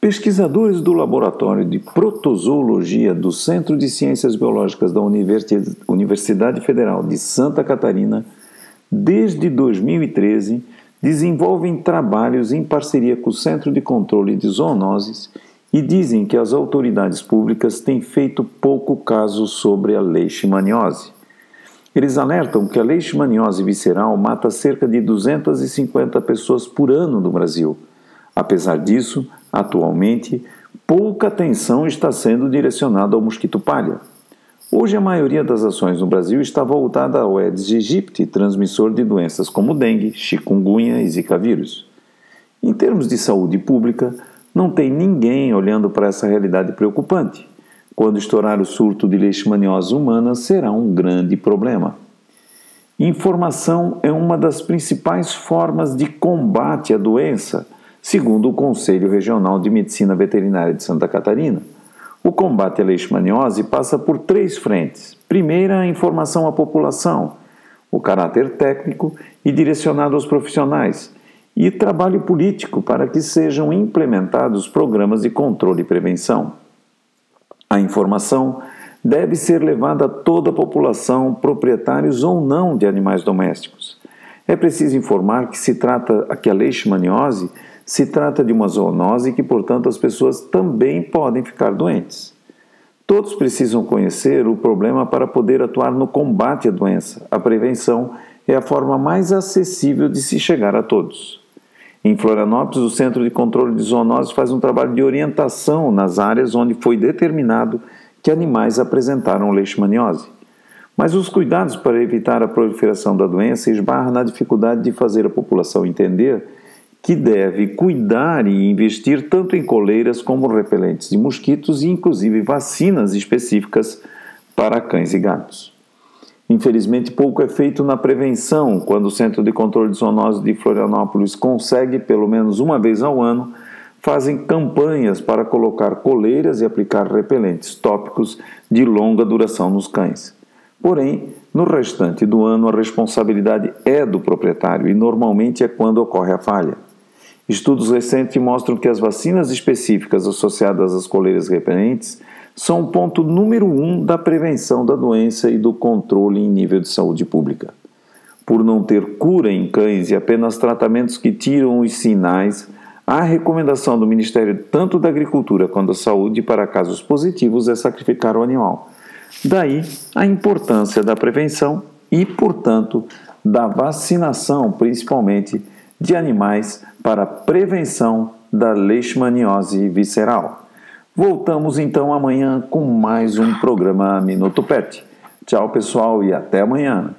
Pesquisadores do Laboratório de Protozoologia do Centro de Ciências Biológicas da Universidade Federal de Santa Catarina, desde 2013, desenvolvem trabalhos em parceria com o Centro de Controle de Zoonoses e dizem que as autoridades públicas têm feito pouco caso sobre a leishmaniose. Eles alertam que a leishmaniose visceral mata cerca de 250 pessoas por ano no Brasil. Apesar disso, Atualmente, pouca atenção está sendo direcionada ao mosquito palha. Hoje, a maioria das ações no Brasil está voltada ao Aedes aegypti, transmissor de doenças como dengue, chikungunya e zika vírus. Em termos de saúde pública, não tem ninguém olhando para essa realidade preocupante. Quando estourar o surto de leishmaniose humana, será um grande problema. Informação é uma das principais formas de combate à doença segundo o Conselho Regional de Medicina Veterinária de Santa Catarina. O combate à leishmaniose passa por três frentes. Primeira, a informação à população, o caráter técnico e direcionado aos profissionais, e trabalho político para que sejam implementados programas de controle e prevenção. A informação deve ser levada a toda a população, proprietários ou não de animais domésticos. É preciso informar que se trata que a leishmaniose se trata de uma zoonose que, portanto, as pessoas também podem ficar doentes. Todos precisam conhecer o problema para poder atuar no combate à doença. A prevenção é a forma mais acessível de se chegar a todos. Em Florianópolis, o Centro de Controle de Zoonoses faz um trabalho de orientação nas áreas onde foi determinado que animais apresentaram leishmaniose. Mas os cuidados para evitar a proliferação da doença esbarram na dificuldade de fazer a população entender que deve cuidar e investir tanto em coleiras como repelentes de mosquitos e inclusive vacinas específicas para cães e gatos. Infelizmente, pouco é feito na prevenção, quando o Centro de Controle de Zoonose de Florianópolis consegue, pelo menos uma vez ao ano, fazem campanhas para colocar coleiras e aplicar repelentes tópicos de longa duração nos cães. Porém, no restante do ano, a responsabilidade é do proprietário e normalmente é quando ocorre a falha. Estudos recentes mostram que as vacinas específicas associadas às coleiras repelentes são o ponto número um da prevenção da doença e do controle em nível de saúde pública. Por não ter cura em cães e apenas tratamentos que tiram os sinais, a recomendação do Ministério tanto da Agricultura quanto da Saúde para casos positivos é sacrificar o animal. Daí a importância da prevenção e, portanto, da vacinação, principalmente de animais para prevenção da leishmaniose visceral. Voltamos então amanhã com mais um programa Minuto Pet. Tchau, pessoal, e até amanhã.